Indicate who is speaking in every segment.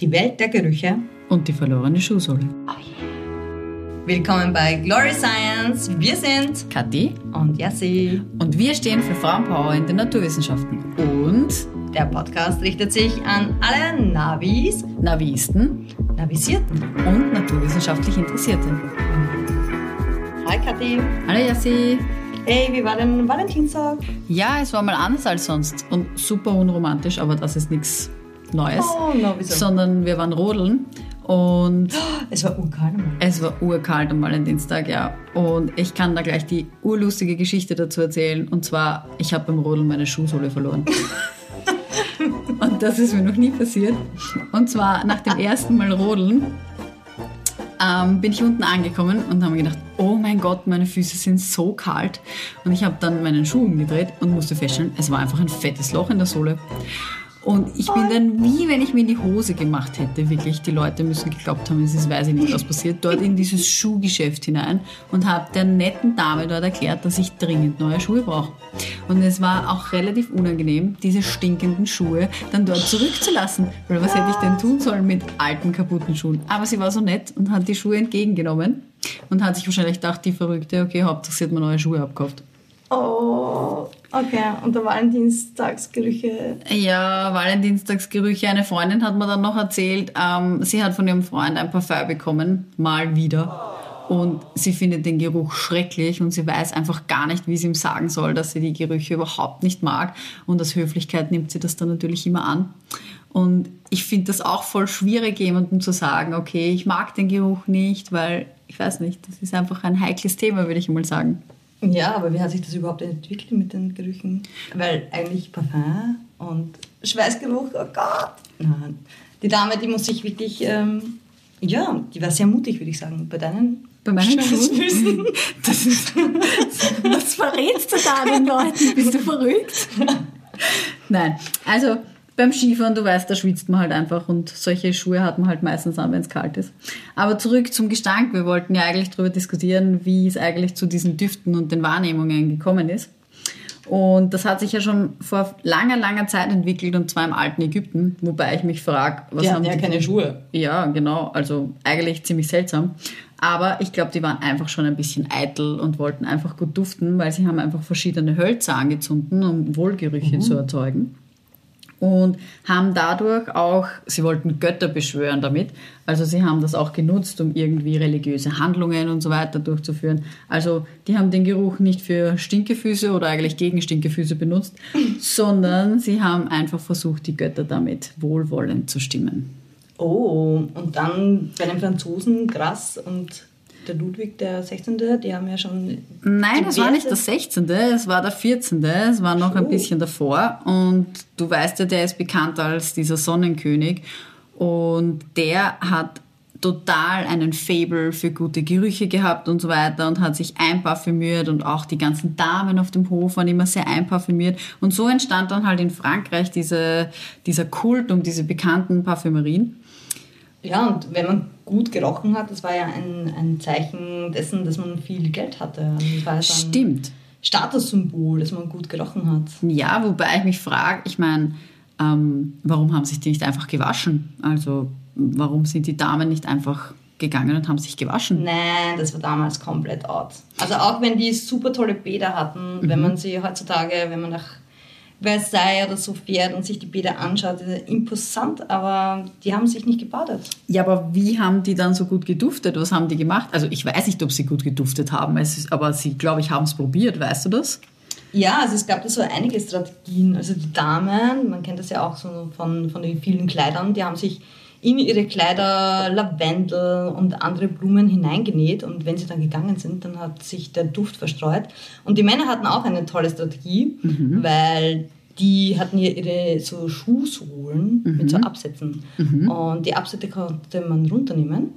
Speaker 1: Die Welt der Gerüche.
Speaker 2: Und die verlorene Schuhsohle.
Speaker 1: Willkommen bei Glory Science. Wir sind
Speaker 2: Kathi
Speaker 1: und Yassi.
Speaker 2: und wir stehen für Frauenpower in den Naturwissenschaften und
Speaker 1: Der Podcast richtet sich an alle Navis,
Speaker 2: Navisten
Speaker 1: Navisierten.
Speaker 2: und naturwissenschaftlich Interessierte.
Speaker 1: Hi Kathi.
Speaker 2: Hallo Jassi.
Speaker 1: Hey, wie war denn Valentinstag?
Speaker 2: Ja, es war mal anders als sonst und super unromantisch, aber das ist nichts Neues.
Speaker 1: Oh?
Speaker 2: Sondern wir waren rodeln und
Speaker 1: Es war urkalt.
Speaker 2: Es war urkalt am Valentinstag, ja. Und ich kann da gleich die urlustige Geschichte dazu erzählen. Und zwar, ich habe beim Rodeln meine Schuhsohle verloren. und das ist mir noch nie passiert. Und zwar nach dem ersten Mal rodeln ähm, bin ich unten angekommen und habe mir gedacht, oh mein Gott, meine Füße sind so kalt. Und ich habe dann meinen Schuh umgedreht und musste feststellen, es war einfach ein fettes Loch in der Sohle. Und ich bin dann, wie wenn ich mir in die Hose gemacht hätte, wirklich, die Leute müssen geglaubt haben, es ist, weiß ich nicht, was passiert, dort in dieses Schuhgeschäft hinein und habe der netten Dame dort erklärt, dass ich dringend neue Schuhe brauche. Und es war auch relativ unangenehm, diese stinkenden Schuhe dann dort zurückzulassen, weil was hätte ich denn tun sollen mit alten, kaputten Schuhen? Aber sie war so nett und hat die Schuhe entgegengenommen und hat sich wahrscheinlich gedacht, die Verrückte, okay, Hauptsache sie hat mir neue Schuhe abgekauft.
Speaker 1: Oh, okay. Und der Valentinstagsgerüche.
Speaker 2: Ja, Valentinstagsgerüche. Eine Freundin hat mir dann noch erzählt, ähm, sie hat von ihrem Freund ein Parfum bekommen, mal wieder. Und sie findet den Geruch schrecklich und sie weiß einfach gar nicht, wie sie ihm sagen soll, dass sie die Gerüche überhaupt nicht mag. Und aus Höflichkeit nimmt sie das dann natürlich immer an. Und ich finde das auch voll schwierig, jemandem zu sagen, okay, ich mag den Geruch nicht, weil ich weiß nicht, das ist einfach ein heikles Thema, würde ich mal sagen.
Speaker 1: Ja, aber wie hat sich das überhaupt entwickelt mit den Gerüchen? Weil eigentlich Parfum und Schweißgeruch, oh Gott. Nein. Die Dame, die muss sich wirklich, ähm, ja, die war sehr mutig, würde ich sagen, bei deinen
Speaker 2: Bei meinen Schuhen?
Speaker 1: Schweißfüßen.
Speaker 2: Das ist, was verrätst du da den Leuten? Bist du verrückt? Nein, also beim Skifahren, du weißt, da schwitzt man halt einfach und solche Schuhe hat man halt meistens an, wenn es kalt ist. Aber zurück zum Gestank. Wir wollten ja eigentlich darüber diskutieren, wie es eigentlich zu diesen Düften und den Wahrnehmungen gekommen ist. Und das hat sich ja schon vor langer, langer Zeit entwickelt und zwar im alten Ägypten, wobei ich mich frage, was
Speaker 1: Die
Speaker 2: haben
Speaker 1: ja
Speaker 2: die
Speaker 1: keine Schuhe.
Speaker 2: ja, genau. Also eigentlich ziemlich seltsam. Aber ich glaube, die waren einfach schon ein bisschen eitel und wollten einfach gut duften, weil sie haben einfach verschiedene Hölzer angezündet, um Wohlgerüche zu erzeugen. Und haben dadurch auch, sie wollten Götter beschwören damit, also sie haben das auch genutzt, um irgendwie religiöse Handlungen und so weiter durchzuführen. Also die haben den Geruch nicht für Stinkefüße oder eigentlich gegen Stinkefüße benutzt, sondern sie haben einfach versucht, die Götter damit wohlwollend zu stimmen.
Speaker 1: Oh, und dann bei den Franzosen, Grass und der Ludwig der 16., die haben ja schon.
Speaker 2: Nein, das war nicht der 16., es war der 14., es war noch ein
Speaker 1: Oh.
Speaker 2: bisschen davor. Und du weißt ja, der ist bekannt als dieser Sonnenkönig. Und der hat total einen Fable für gute Gerüche gehabt und so weiter und hat sich einparfümiert und auch die ganzen Damen auf dem Hof waren immer sehr einparfümiert. Und so entstand dann halt in Frankreich diese, dieser Kult um diese bekannten Parfümerien.
Speaker 1: Ja, und wenn man gut gerochen hat, das war ja ein, ein Zeichen dessen, dass man viel Geld hatte.
Speaker 2: Stimmt.
Speaker 1: Statussymbol, dass man gut gerochen hat.
Speaker 2: Ja, wobei ich mich frage, ich meine, ähm, warum haben sich die nicht einfach gewaschen? Also warum sind die Damen nicht einfach gegangen und haben sich gewaschen?
Speaker 1: Nein, das war damals komplett out. Also auch wenn die super tolle Bäder hatten, wenn man sie heutzutage, wenn man nach Versailles oder so fährt und sich die Bäder anschaut, ist ja imposant, aber die haben sich nicht gebadet.
Speaker 2: Ja, aber wie haben die dann so gut geduftet? Was haben die gemacht? Also ich weiß nicht, ob sie gut geduftet haben, ist, aber sie, glaube ich, haben es probiert, weißt du das?
Speaker 1: Ja, also es gab da so einige Strategien. Also die Damen, man kennt das ja auch so von, von den vielen Kleidern, die haben sich in ihre Kleider Lavendel und andere Blumen hineingenäht und wenn sie dann gegangen sind, dann hat sich der Duft verstreut. Und die Männer hatten auch eine tolle Strategie, weil die hatten ja ihre so Schuhsohlen mit so Absätzen und die Absätze konnte man runternehmen.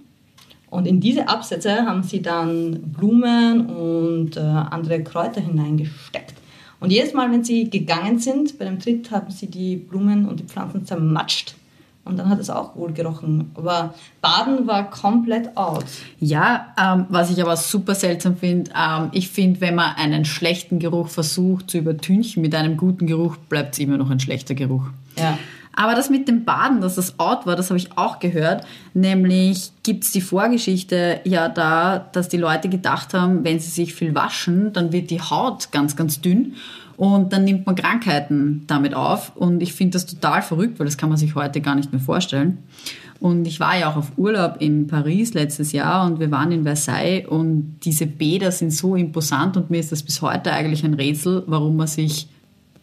Speaker 1: Und in diese Absätze haben sie dann Blumen und äh, andere Kräuter hineingesteckt. Und jedes Mal, wenn sie gegangen sind, bei dem Tritt haben sie die Blumen und die Pflanzen zermatscht. Und dann hat es auch wohl gerochen. Aber Baden war komplett out.
Speaker 2: Ja, ähm, was ich aber super seltsam finde, ähm, ich finde, wenn man einen schlechten Geruch versucht zu übertünchen mit einem guten Geruch, bleibt es immer noch ein schlechter Geruch.
Speaker 1: Ja.
Speaker 2: Aber das mit dem Baden, dass das out war, das habe ich auch gehört. Nämlich gibt es die Vorgeschichte ja da, dass die Leute gedacht haben, wenn sie sich viel waschen, dann wird die Haut ganz, ganz dünn und dann nimmt man Krankheiten damit auf. Und ich finde das total verrückt, weil das kann man sich heute gar nicht mehr vorstellen. Und ich war ja auch auf Urlaub in Paris letztes Jahr und wir waren in Versailles und diese Bäder sind so imposant und mir ist das bis heute eigentlich ein Rätsel, warum man sich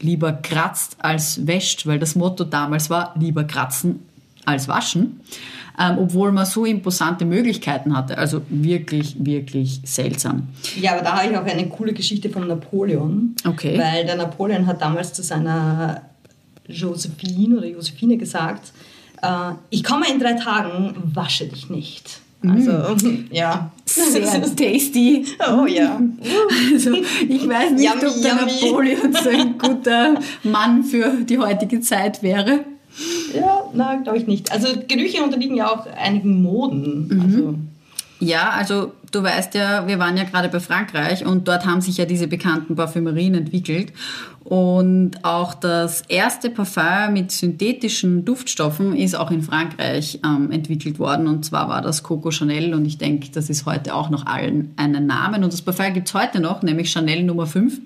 Speaker 2: lieber kratzt als wäscht, weil das Motto damals war, lieber kratzen als waschen, ähm, obwohl man so imposante Möglichkeiten hatte. Also wirklich, wirklich seltsam.
Speaker 1: Ja, aber da habe ich auch eine coole Geschichte von Napoleon.
Speaker 2: Okay.
Speaker 1: Weil der Napoleon hat damals zu seiner Josephine oder Josephine gesagt, äh, ich komme in drei Tagen, wasche dich nicht. Also, mm. ja.
Speaker 2: Sehr tasty.
Speaker 1: Oh ja.
Speaker 2: Also, ich weiß nicht, yummy, ob der yummy. Napoleon so ein guter Mann für die heutige Zeit wäre.
Speaker 1: Ja, nein, glaube ich nicht. Also, Gerüche unterliegen ja auch einigen Moden. Mhm. Also.
Speaker 2: Ja, also du weißt ja, wir waren ja gerade bei Frankreich und dort haben sich ja diese bekannten Parfümerien entwickelt. Und auch das erste Parfum mit synthetischen Duftstoffen ist auch in Frankreich ähm, entwickelt worden. Und zwar war das Coco Chanel. Und ich denke, das ist heute auch noch allen einen Namen. Und das Parfum gibt es heute noch, nämlich Chanel Nummer 5.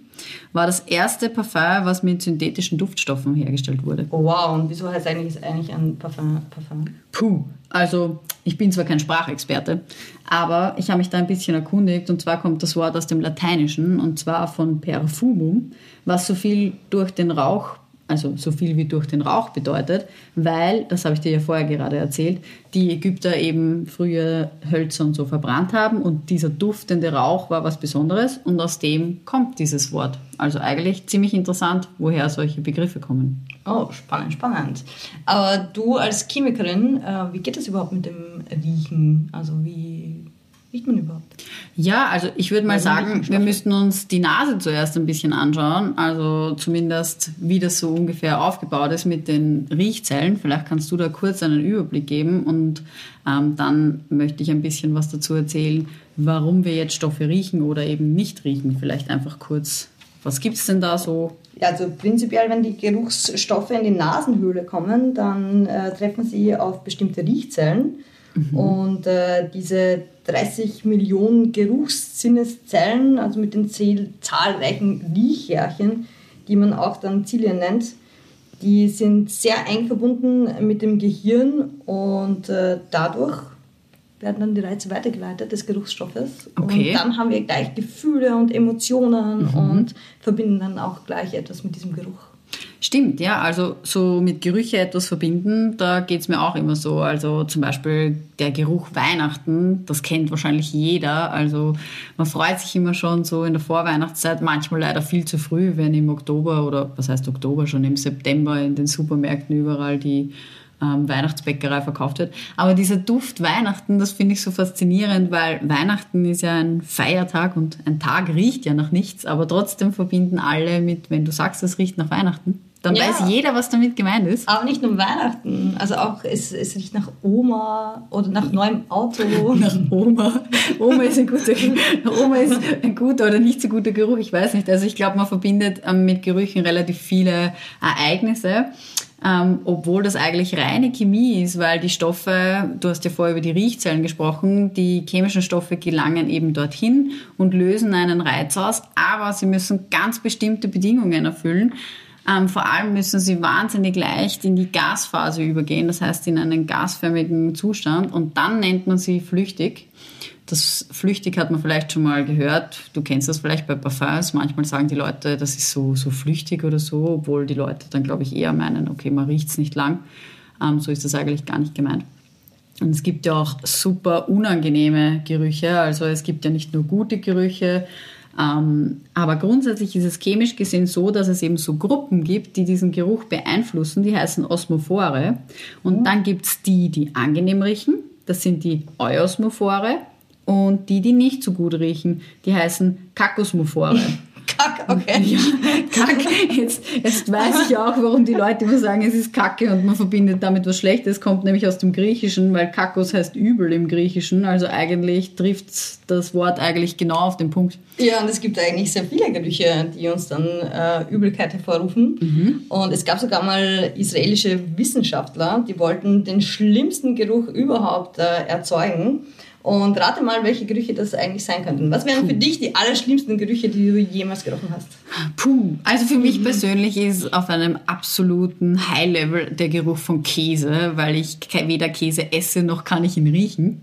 Speaker 2: War das erste Parfum, was mit synthetischen Duftstoffen hergestellt wurde.
Speaker 1: Oh wow, und wieso heißt eigentlich eigentlich ein Parfum? Parfum?
Speaker 2: Puh, also ich bin zwar kein Sprachexperte, aber ich habe mich da ein bisschen erkundigt. Und zwar kommt das Wort aus dem Lateinischen und zwar von perfumum was so viel durch den Rauch, also so viel wie durch den Rauch bedeutet, weil, das habe ich dir ja vorher gerade erzählt, die Ägypter eben früher Hölzer und so verbrannt haben und dieser duftende Rauch war was Besonderes und aus dem kommt dieses Wort. Also eigentlich ziemlich interessant, woher solche Begriffe kommen.
Speaker 1: Oh, spannend, spannend. Aber du als Chemikerin, äh, wie geht es überhaupt mit dem Riechen? Also wie riecht man überhaupt?
Speaker 2: Ja, also ich würde mal sagen, wir müssten uns die Nase zuerst ein bisschen anschauen. Also zumindest, wie das so ungefähr aufgebaut ist mit den Riechzellen. Vielleicht kannst du da kurz einen Überblick geben und ähm, dann möchte ich ein bisschen was dazu erzählen, warum wir jetzt Stoffe riechen oder eben nicht riechen. Vielleicht einfach kurz, was gibt es denn da so?
Speaker 1: Ja, also prinzipiell, wenn die Geruchsstoffe in die Nasenhöhle kommen, dann äh, treffen sie auf bestimmte Riechzellen. Mhm. Und äh, diese 30 Millionen Geruchssinneszellen, also mit den zahlreichen Riechhärchen, die man auch dann Zilien nennt, die sind sehr eng verbunden mit dem Gehirn und äh, dadurch werden dann die Reize weitergeleitet des Geruchsstoffes. Okay. Und dann haben wir gleich Gefühle und Emotionen mhm. und verbinden dann auch gleich etwas mit diesem Geruch.
Speaker 2: Stimmt, ja. Also so mit Gerüche etwas verbinden, da geht es mir auch immer so. Also zum Beispiel der Geruch Weihnachten, das kennt wahrscheinlich jeder. Also man freut sich immer schon so in der Vorweihnachtszeit, manchmal leider viel zu früh, wenn im Oktober oder was heißt Oktober, schon im September in den Supermärkten überall die ähm, Weihnachtsbäckerei verkauft wird. Aber dieser Duft Weihnachten, das finde ich so faszinierend, weil Weihnachten ist ja ein Feiertag und ein Tag riecht ja nach nichts, aber trotzdem verbinden alle mit, wenn du sagst, es riecht nach Weihnachten. Dann ja. weiß jeder, was damit gemeint ist.
Speaker 1: Aber nicht nur Weihnachten. Also auch, es, es riecht nach Oma oder nach neuem Auto.
Speaker 2: nach Oma. Oma ist ein guter, Oma ist ein guter oder nicht so guter Geruch. Ich weiß nicht. Also ich glaube, man verbindet ähm, mit Gerüchen relativ viele Ereignisse ähm, obwohl das eigentlich reine Chemie ist, weil die Stoffe, du hast ja vorher über die Riechzellen gesprochen, die chemischen Stoffe gelangen eben dorthin und lösen einen Reiz aus, aber sie müssen ganz bestimmte Bedingungen erfüllen. Ähm, vor allem müssen sie wahnsinnig leicht in die Gasphase übergehen, das heißt in einen gasförmigen Zustand und dann nennt man sie flüchtig. Das flüchtig hat man vielleicht schon mal gehört. Du kennst das vielleicht bei Parfums. Manchmal sagen die Leute, das ist so, so flüchtig oder so, obwohl die Leute dann, glaube ich, eher meinen, okay, man riecht es nicht lang. Ähm, so ist das eigentlich gar nicht gemeint. Und es gibt ja auch super unangenehme Gerüche. Also es gibt ja nicht nur gute Gerüche, aber grundsätzlich ist es chemisch gesehen so, dass es eben so Gruppen gibt, die diesen Geruch beeinflussen. Die heißen Osmophore. Und mhm. dann gibt es die, die angenehm riechen. Das sind die Eosmophore. Und die, die nicht so gut riechen, die heißen Kakosmophore.
Speaker 1: Kack, okay.
Speaker 2: Ja, Kack. Jetzt, jetzt weiß ich auch, warum die Leute immer sagen, es ist Kacke und man verbindet damit was Schlechtes. Kommt nämlich aus dem Griechischen, weil Kakos heißt übel im Griechischen. Also eigentlich trifft das Wort eigentlich genau auf den Punkt.
Speaker 1: Ja, und es gibt eigentlich sehr viele Gerüche, die uns dann äh, Übelkeit hervorrufen. Mhm. Und es gab sogar mal israelische Wissenschaftler, die wollten den schlimmsten Geruch überhaupt äh, erzeugen. Und rate mal, welche Gerüche das eigentlich sein könnten. Was wären Puh. für dich die allerschlimmsten Gerüche, die du jemals gerochen hast?
Speaker 2: Puh, also für mich mhm. persönlich ist auf einem absoluten High-Level der Geruch von Käse, weil ich weder Käse esse noch kann ich ihn riechen.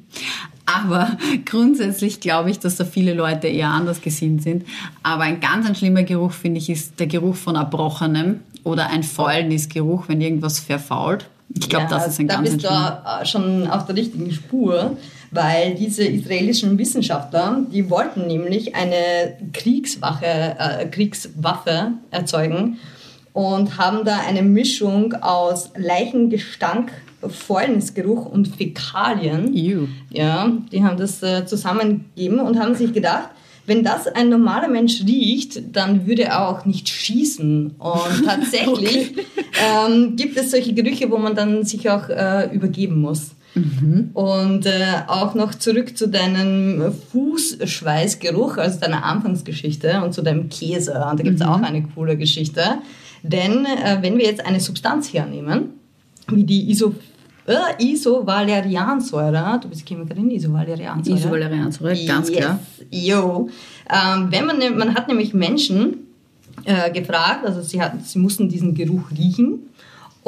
Speaker 2: Aber grundsätzlich glaube ich, dass da viele Leute eher anders gesinnt sind. Aber ein ganz ein schlimmer Geruch, finde ich, ist der Geruch von Erbrochenem oder ein Fäulnisgeruch, wenn irgendwas verfault. Ich glaube, ja, das ist ein
Speaker 1: da
Speaker 2: ganz
Speaker 1: bist du schon auf der richtigen Spur weil diese israelischen Wissenschaftler, die wollten nämlich eine Kriegswache, äh, Kriegswaffe erzeugen und haben da eine Mischung aus Leichengestank, Fäulnisgeruch und Fäkalien.
Speaker 2: Ew.
Speaker 1: Ja, die haben das äh, zusammengegeben und haben sich gedacht, wenn das ein normaler Mensch riecht, dann würde er auch nicht schießen. Und tatsächlich okay. ähm, gibt es solche Gerüche, wo man dann sich auch äh, übergeben muss. Mhm. Und äh, auch noch zurück zu deinem Fußschweißgeruch, also deiner Anfangsgeschichte und zu deinem Käse. Und da gibt es mhm. auch eine coole Geschichte. Denn äh, wenn wir jetzt eine Substanz hernehmen, wie die Iso äh, Isovaleriansäure, du bist Chemikerin, Isovaleriansäure.
Speaker 2: Isovaleriansäure, ganz yes. klar.
Speaker 1: Jo. Ähm, wenn man, ne, man hat nämlich Menschen äh, gefragt, also sie, hat, sie mussten diesen Geruch riechen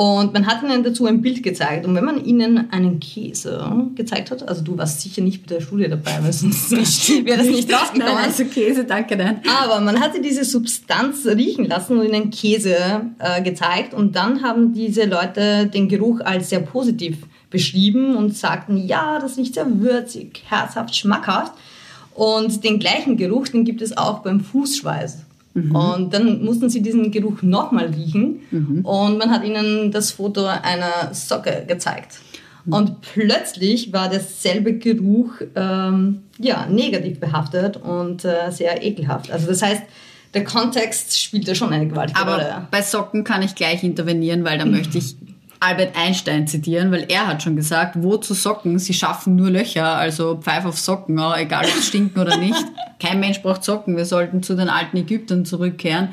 Speaker 1: und man hat ihnen dazu ein Bild gezeigt. Und wenn man ihnen einen Käse gezeigt hat, also du warst sicher nicht bei der Studie dabei, weil sonst wäre das nicht rausgekommen.
Speaker 2: Nein, also Käse, danke, nein.
Speaker 1: Aber man hatte diese Substanz riechen lassen und ihnen Käse äh, gezeigt. Und dann haben diese Leute den Geruch als sehr positiv beschrieben und sagten, ja, das riecht sehr würzig, herzhaft, schmackhaft. Und den gleichen Geruch, den gibt es auch beim Fußschweiß. Mhm. Und dann mussten sie diesen Geruch nochmal riechen mhm. und man hat ihnen das Foto einer Socke gezeigt. Mhm. Und plötzlich war derselbe Geruch ähm, ja, negativ behaftet und äh, sehr ekelhaft. Also das heißt, der Kontext spielt da schon eine gewaltige
Speaker 2: Aber
Speaker 1: Rolle.
Speaker 2: Bei Socken kann ich gleich intervenieren, weil da möchte ich Albert Einstein zitieren, weil er hat schon gesagt, wo zu Socken, sie schaffen nur Löcher, also pfeif auf Socken, egal ob es stinken oder nicht. Kein Mensch braucht Socken, wir sollten zu den alten Ägyptern zurückkehren.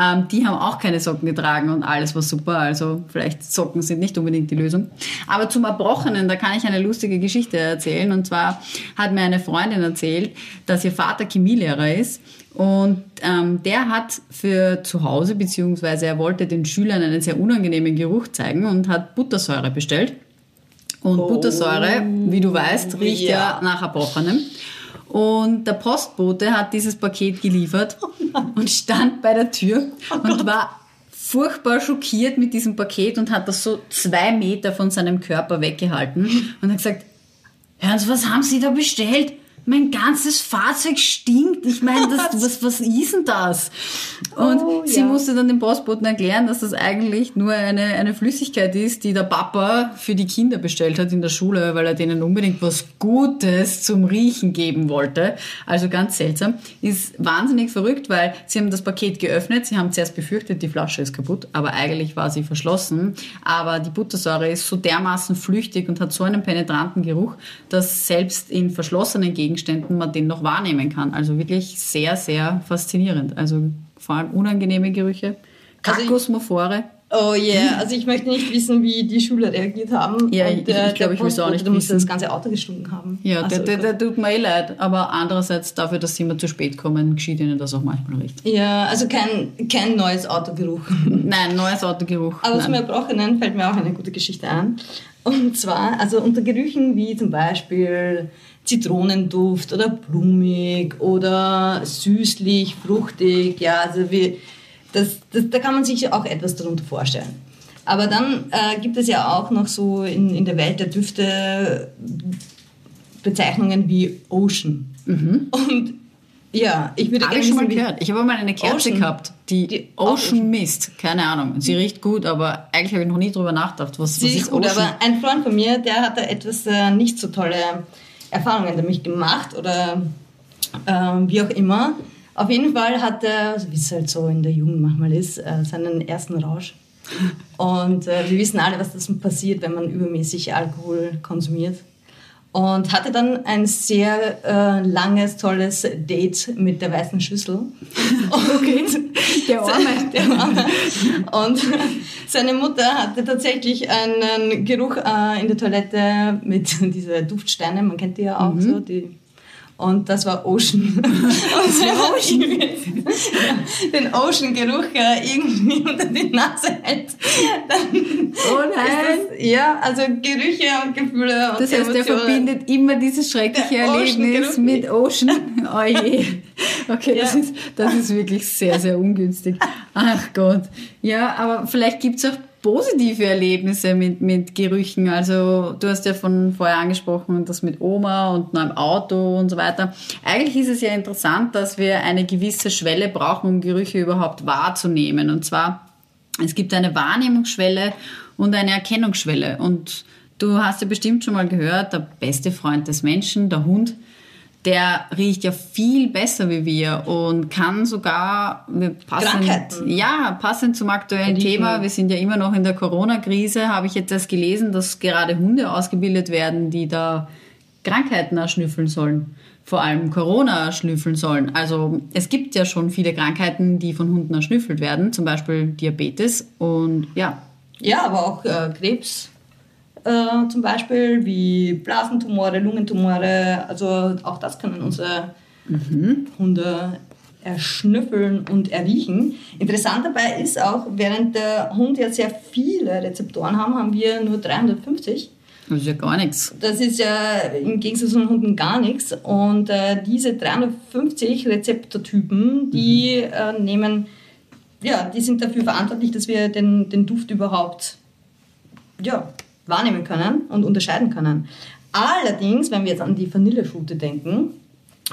Speaker 2: Ähm, die haben auch keine Socken getragen und alles war super, also vielleicht Socken sind nicht unbedingt die Lösung. Aber zum Erbrochenen, da kann ich eine lustige Geschichte erzählen und zwar hat mir eine Freundin erzählt, dass ihr Vater Chemielehrer ist und ähm, der hat für zu Hause, beziehungsweise er wollte den Schülern einen sehr unangenehmen Geruch zeigen und hat Buttersäure bestellt. Und oh, Buttersäure, wie du weißt, riecht ja, ja nach Erbrochenem. Und der Postbote hat dieses Paket geliefert oh und stand bei der Tür oh und war furchtbar schockiert mit diesem Paket und hat das so zwei Meter von seinem Körper weggehalten und hat gesagt, Hören Sie, was haben Sie da bestellt? Mein ganzes Fahrzeug stinkt. Ich meine, was, was ist denn das? Und oh, sie ja. musste dann dem Postboten erklären, dass das eigentlich nur eine, eine Flüssigkeit ist, die der Papa für die Kinder bestellt hat in der Schule, weil er denen unbedingt was Gutes zum Riechen geben wollte. Also ganz seltsam. Ist wahnsinnig verrückt, weil sie haben das Paket geöffnet. Sie haben zuerst befürchtet, die Flasche ist kaputt, aber eigentlich war sie verschlossen. Aber die Buttersäure ist so dermaßen flüchtig und hat so einen penetranten Geruch, dass selbst in verschlossenen Gegenden Gegenständen man den noch wahrnehmen kann. Also wirklich sehr, sehr faszinierend. Also vor allem unangenehme Gerüche, Kakosmophore.
Speaker 1: Oh yeah, also ich möchte nicht wissen, wie die Schüler reagiert haben.
Speaker 2: Ja, ich, ich glaube, ich will es auch nicht
Speaker 1: wissen. musste das ganze Auto gestunken haben.
Speaker 2: Ja, also, der, der, der, tut mir eh leid, aber andererseits dafür, dass sie immer zu spät kommen, geschieht ihnen das auch manchmal recht.
Speaker 1: Ja, also kein, kein neues Autogeruch.
Speaker 2: Nein, neues Autogeruch.
Speaker 1: Aber zum Erbrochenen fällt mir auch eine gute Geschichte an. Und zwar, also unter Gerüchen wie zum Beispiel Zitronenduft oder blumig oder süßlich, fruchtig. Ja, also wie, das, das, da kann man sich auch etwas darunter vorstellen. Aber dann äh, gibt es ja auch noch so in, in der Welt der Düfte Bezeichnungen wie Ocean. Mhm. Und ja, ich würde
Speaker 2: Habe ich schon mal gehört. Ich habe mal eine Kerze Ocean, gehabt, die, die Ocean, Ocean Mist. Keine Ahnung. Sie riecht gut, aber eigentlich habe ich noch nie drüber nachgedacht. Was,
Speaker 1: Sie was ist gut, Ocean? aber ein Freund von mir, der hatte etwas äh, nicht so tolle Erfahrungen damit gemacht oder äh, wie auch immer. Auf jeden Fall hat er, wie es halt so in der Jugend manchmal ist, äh, seinen ersten Rausch. Und äh, wir wissen alle, was das passiert, wenn man übermäßig Alkohol konsumiert. Und hatte dann ein sehr äh, langes, tolles Date mit der weißen Schüssel.
Speaker 2: Okay, der Arme.
Speaker 1: Der Arme. Und seine Mutter hatte tatsächlich einen Geruch äh, in der Toilette mit diesen Duftsteinen, man kennt die ja auch
Speaker 2: Mhm.
Speaker 1: so, die und das war Ocean. Und irgendwie den Ocean-Geruch irgendwie unter die Nase hält. Dann
Speaker 2: Oh nein!
Speaker 1: das, ja, also Gerüche und Gefühle und
Speaker 2: Das heißt,
Speaker 1: Emotionen.
Speaker 2: verbindet immer dieses schreckliche
Speaker 1: Der
Speaker 2: Erlebnis
Speaker 1: Ocean-Geruch.
Speaker 2: mit Ocean. Oh je. Okay, das,
Speaker 1: Ja.
Speaker 2: ist, das ist wirklich sehr, sehr ungünstig. Ach Gott. Ja, aber vielleicht gibt's auch positive Erlebnisse mit, mit Gerüchen. Also du hast ja von vorher angesprochen, das mit Oma und neuem Auto und so weiter. Eigentlich ist es ja interessant, dass wir eine gewisse Schwelle brauchen, um Gerüche überhaupt wahrzunehmen. Und zwar, es gibt eine Wahrnehmungsschwelle und eine Erkennungsschwelle. Und du hast ja bestimmt schon mal gehört, der beste Freund des Menschen, der Hund, der riecht ja viel besser wie wir und kann sogar passend,
Speaker 1: Krankheiten.
Speaker 2: ja, passend zum aktuellen
Speaker 1: Riechen.
Speaker 2: Thema, wir sind ja immer noch in der Corona-Krise, habe ich jetzt erst gelesen, dass gerade Hunde ausgebildet werden, die da Krankheiten erschnüffeln sollen. Vor allem Corona erschnüffeln sollen. Also es gibt ja schon viele Krankheiten, die von Hunden erschnüffelt werden, zum Beispiel Diabetes und ja,
Speaker 1: Ja, aber auch äh, Krebs äh, zum Beispiel, wie Blasentumore, Lungentumore. Also auch das können unsere Hunde erschnüffeln und erriechen. Interessant dabei ist auch, während der Hund ja sehr viele Rezeptoren haben, haben wir nur 350.
Speaker 2: das ist ja gar nichts.
Speaker 1: Das ist ja im Gegensatz zu den Hunden gar nichts. Und äh, diese 350 Rezeptortypen, die äh, nehmen, ja, die sind dafür verantwortlich, dass wir den, den Duft überhaupt ja, wahrnehmen können und unterscheiden können. Allerdings, wenn wir jetzt an die Vanilleschute denken,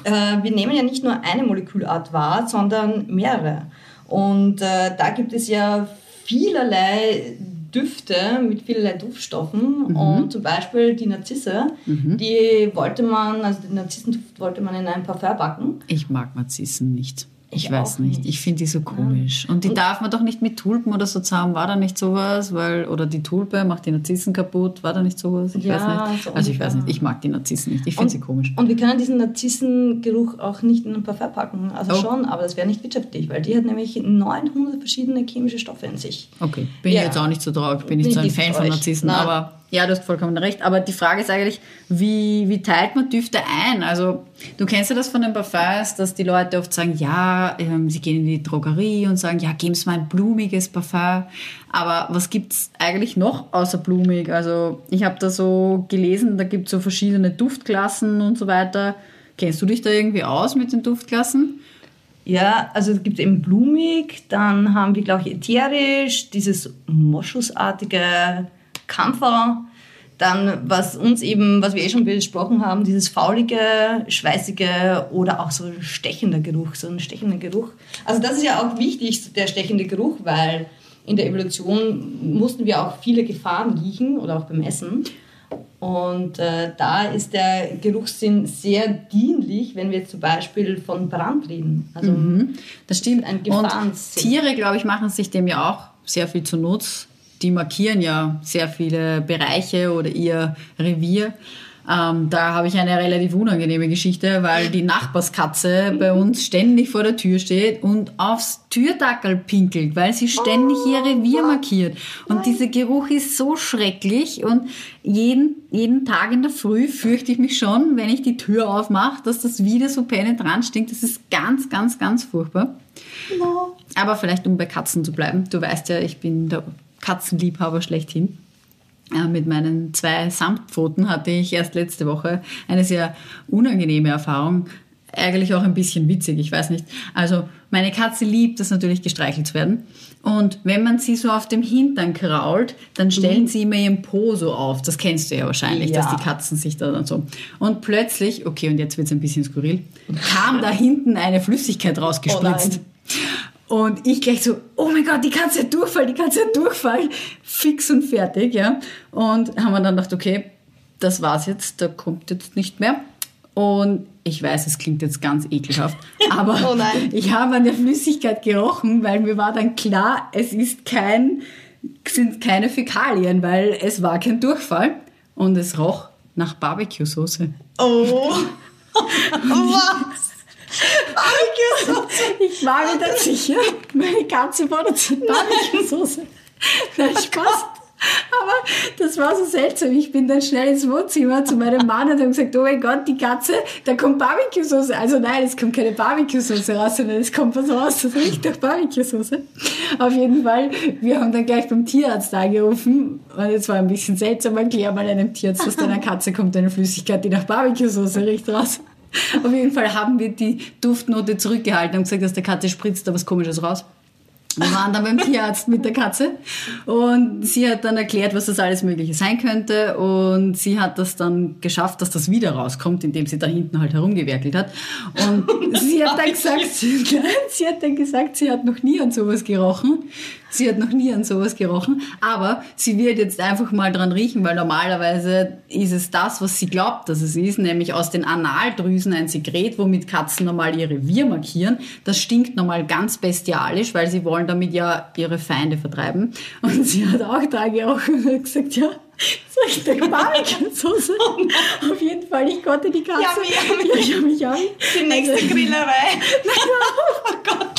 Speaker 1: äh, wir nehmen ja nicht nur eine Molekülart wahr, sondern mehrere. Und äh, da gibt es ja vielerlei Düfte mit vielerlei Duftstoffen und zum Beispiel die Narzisse, die wollte man, also den Narzissenduft wollte man in ein Parfum backen.
Speaker 2: Ich mag Narzissen nicht. Ich, weiß nicht.
Speaker 1: nicht.
Speaker 2: Ich finde die so komisch. Und die darf man doch nicht mit Tulpen oder so zusammen. War da nicht sowas? Weil, oder die Tulpe macht die Narzissen kaputt. War da nicht sowas? Ich
Speaker 1: Ja,
Speaker 2: weiß nicht.
Speaker 1: so
Speaker 2: Also ich weiß nicht. Ich mag die Narzissen nicht. Ich finde sie komisch.
Speaker 1: Und wir können diesen Narzissengeruch auch nicht in ein Parfum packen. Also
Speaker 2: Oh.
Speaker 1: schon, aber das wäre nicht wirtschaftlich, weil die hat nämlich 900 verschiedene chemische Stoffe in sich.
Speaker 2: Okay, bin
Speaker 1: Ja.
Speaker 2: ich jetzt auch nicht so traurig, bin nicht
Speaker 1: Bin
Speaker 2: so ein Fan von. Narzissen,
Speaker 1: Nein.
Speaker 2: aber ja, du hast vollkommen recht. Aber die Frage ist eigentlich, wie, wie teilt man Düfte ein? Also, du kennst ja das von den Parfums, dass die Leute oft sagen, ja, ähm, sie gehen in die Drogerie und sagen, ja, geben Sie mal ein blumiges Parfum. Aber was gibt's eigentlich noch außer blumig? Also, ich habe da so gelesen, da gibt's so verschiedene Duftklassen und so weiter. Kennst du dich da irgendwie aus mit den Duftklassen?
Speaker 1: Ja, also es gibt eben blumig, dann haben wir, glaube ich, ätherisch, dieses moschusartige Kampfer, dann was uns eben, was wir eh schon besprochen haben, dieses faulige, schweißige oder auch so ein stechender Geruch, so ein stechender Geruch. Also das ist ja auch wichtig, der stechende Geruch, weil in der Evolution mussten wir auch viele Gefahren riechen oder auch beim Essen. Und äh, da ist der Geruchssinn sehr dienlich, wenn wir zum Beispiel von Brand reden. Also
Speaker 2: Das stimmt.
Speaker 1: Ein
Speaker 2: Und
Speaker 1: Gefahrensinn.
Speaker 2: Tiere, glaube ich, machen sich dem ja auch sehr viel zunutz. Die markieren ja sehr viele Bereiche oder ihr Revier. Ähm, da habe ich eine relativ unangenehme Geschichte, weil die Nachbarskatze bei uns ständig vor der Tür steht und aufs Türdackel pinkelt, weil sie ständig ihr Revier markiert. Und dieser Geruch ist so schrecklich und jeden, jeden Tag in der Früh fürchte ich mich schon, wenn ich die Tür aufmache, dass das wieder so penetrant stinkt. Das ist ganz, ganz, ganz furchtbar. Aber vielleicht, um bei Katzen zu bleiben. Du weißt ja, ich bin der Katzenliebhaber schlechthin. Äh, Mit meinen zwei Samtpfoten hatte ich erst letzte Woche eine sehr unangenehme Erfahrung. Eigentlich auch ein bisschen witzig, ich weiß nicht. Also, meine Katze liebt es natürlich, gestreichelt zu werden. Und wenn man sie so auf dem Hintern krault, dann stellen sie immer ihren Po so auf. Das kennst du ja wahrscheinlich,
Speaker 1: Ja.
Speaker 2: dass die Katzen sich da dann so. Und plötzlich, okay, und jetzt wird es ein bisschen skurril, kam da hinten eine Flüssigkeit rausgespritzt. Und ich gleich so, oh mein Gott, die Katze hat Durchfall, die Katze hat Durchfall. Fix und fertig, ja. Und haben wir dann gedacht, okay, das war's jetzt, da kommt jetzt nicht mehr. Und ich weiß, es klingt jetzt ganz ekelhaft, aber
Speaker 1: Oh nein.
Speaker 2: ich habe an der Flüssigkeit gerochen, weil mir war dann klar, es ist kein, sind keine Fäkalien, weil es war kein Durchfall und es roch nach Barbecue-Soße.
Speaker 1: Oh. Was? Barbecue-Soße.
Speaker 2: Ich war mir dann sicher, meine Katze produziert Barbecue-Soße. Nein, Spaß. Aber das war so seltsam. Ich bin dann schnell ins Wohnzimmer zu meinem Mann und habe gesagt, oh mein Gott, die Katze, da kommt Barbecue-Soße. Also nein, es kommt keine Barbecue-Soße raus, sondern es kommt was raus, das riecht nach Barbecue-Soße. Auf jeden Fall, wir haben dann gleich beim Tierarzt angerufen und es war ein bisschen seltsam, erklär mal einem Tierarzt, aus deiner Katze kommt eine Flüssigkeit, die nach Barbecue-Soße riecht raus. Auf jeden Fall haben wir die Duftnote zurückgehalten und gesagt, dass der Katze spritzt da was Komisches raus. Wir waren dann beim Tierarzt mit der Katze und sie hat dann erklärt, was das alles Mögliche sein könnte und sie hat das dann geschafft, dass das wieder rauskommt, indem sie da hinten halt herumgewerkelt hat. Und sie hat dann gesagt, sie, sie hat dann gesagt, sie hat noch nie an sowas gerochen. Sie hat noch nie an sowas gerochen, aber sie wird jetzt einfach mal dran riechen, weil normalerweise ist es das, was sie glaubt, dass es ist, nämlich aus den Analdrüsen ein Sekret, womit Katzen normal ihr Revier markieren. Das stinkt normal ganz bestialisch, weil sie wollen damit ja ihre Feinde vertreiben. Und sie hat auch da gerochen und hat gesagt, ja, das riecht nach Barbecue-Soße. Auf jeden Fall, ich konnte die Katze.
Speaker 1: Yummy, yummy.
Speaker 2: Ja, ich habe mich auch.
Speaker 1: Die nächste Grillerei. oh Gott.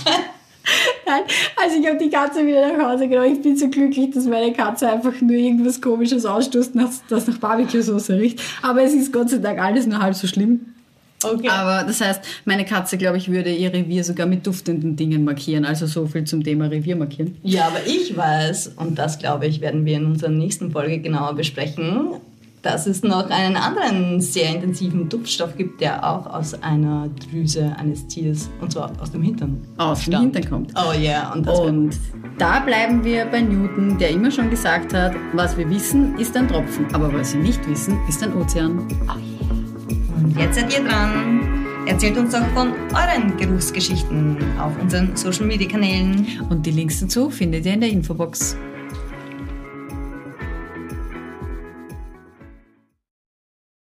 Speaker 2: Nein, also ich habe die Katze wieder nach Hause genommen. Ich bin so glücklich, dass meine Katze einfach nur irgendwas Komisches ausstoßt, das nach Barbecue-Soße riecht. Aber es ist Gott sei Dank alles nur halb so schlimm.
Speaker 1: Okay.
Speaker 2: Aber das heißt, meine Katze, glaube ich, würde ihr Revier sogar mit duftenden Dingen markieren. Also so viel zum Thema Revier markieren.
Speaker 1: Ja, aber ich weiß, und das glaube ich, werden wir in unserer nächsten Folge genauer besprechen, dass es noch einen anderen sehr intensiven Duftstoff gibt, der auch aus einer Drüse eines Tiers, und zwar aus dem Hintern.
Speaker 2: Aus dem
Speaker 1: stammt.
Speaker 2: Hintern kommt.
Speaker 1: Oh ja, und das
Speaker 2: Und da bleiben wir bei Newton, der immer schon gesagt hat, was wir wissen, ist ein Tropfen. Aber was wir nicht wissen, ist ein Ozean.
Speaker 1: Und jetzt seid ihr dran. Erzählt uns doch von euren Geruchsgeschichten auf unseren Social Media Kanälen.
Speaker 2: Und die Links dazu findet ihr in der Infobox.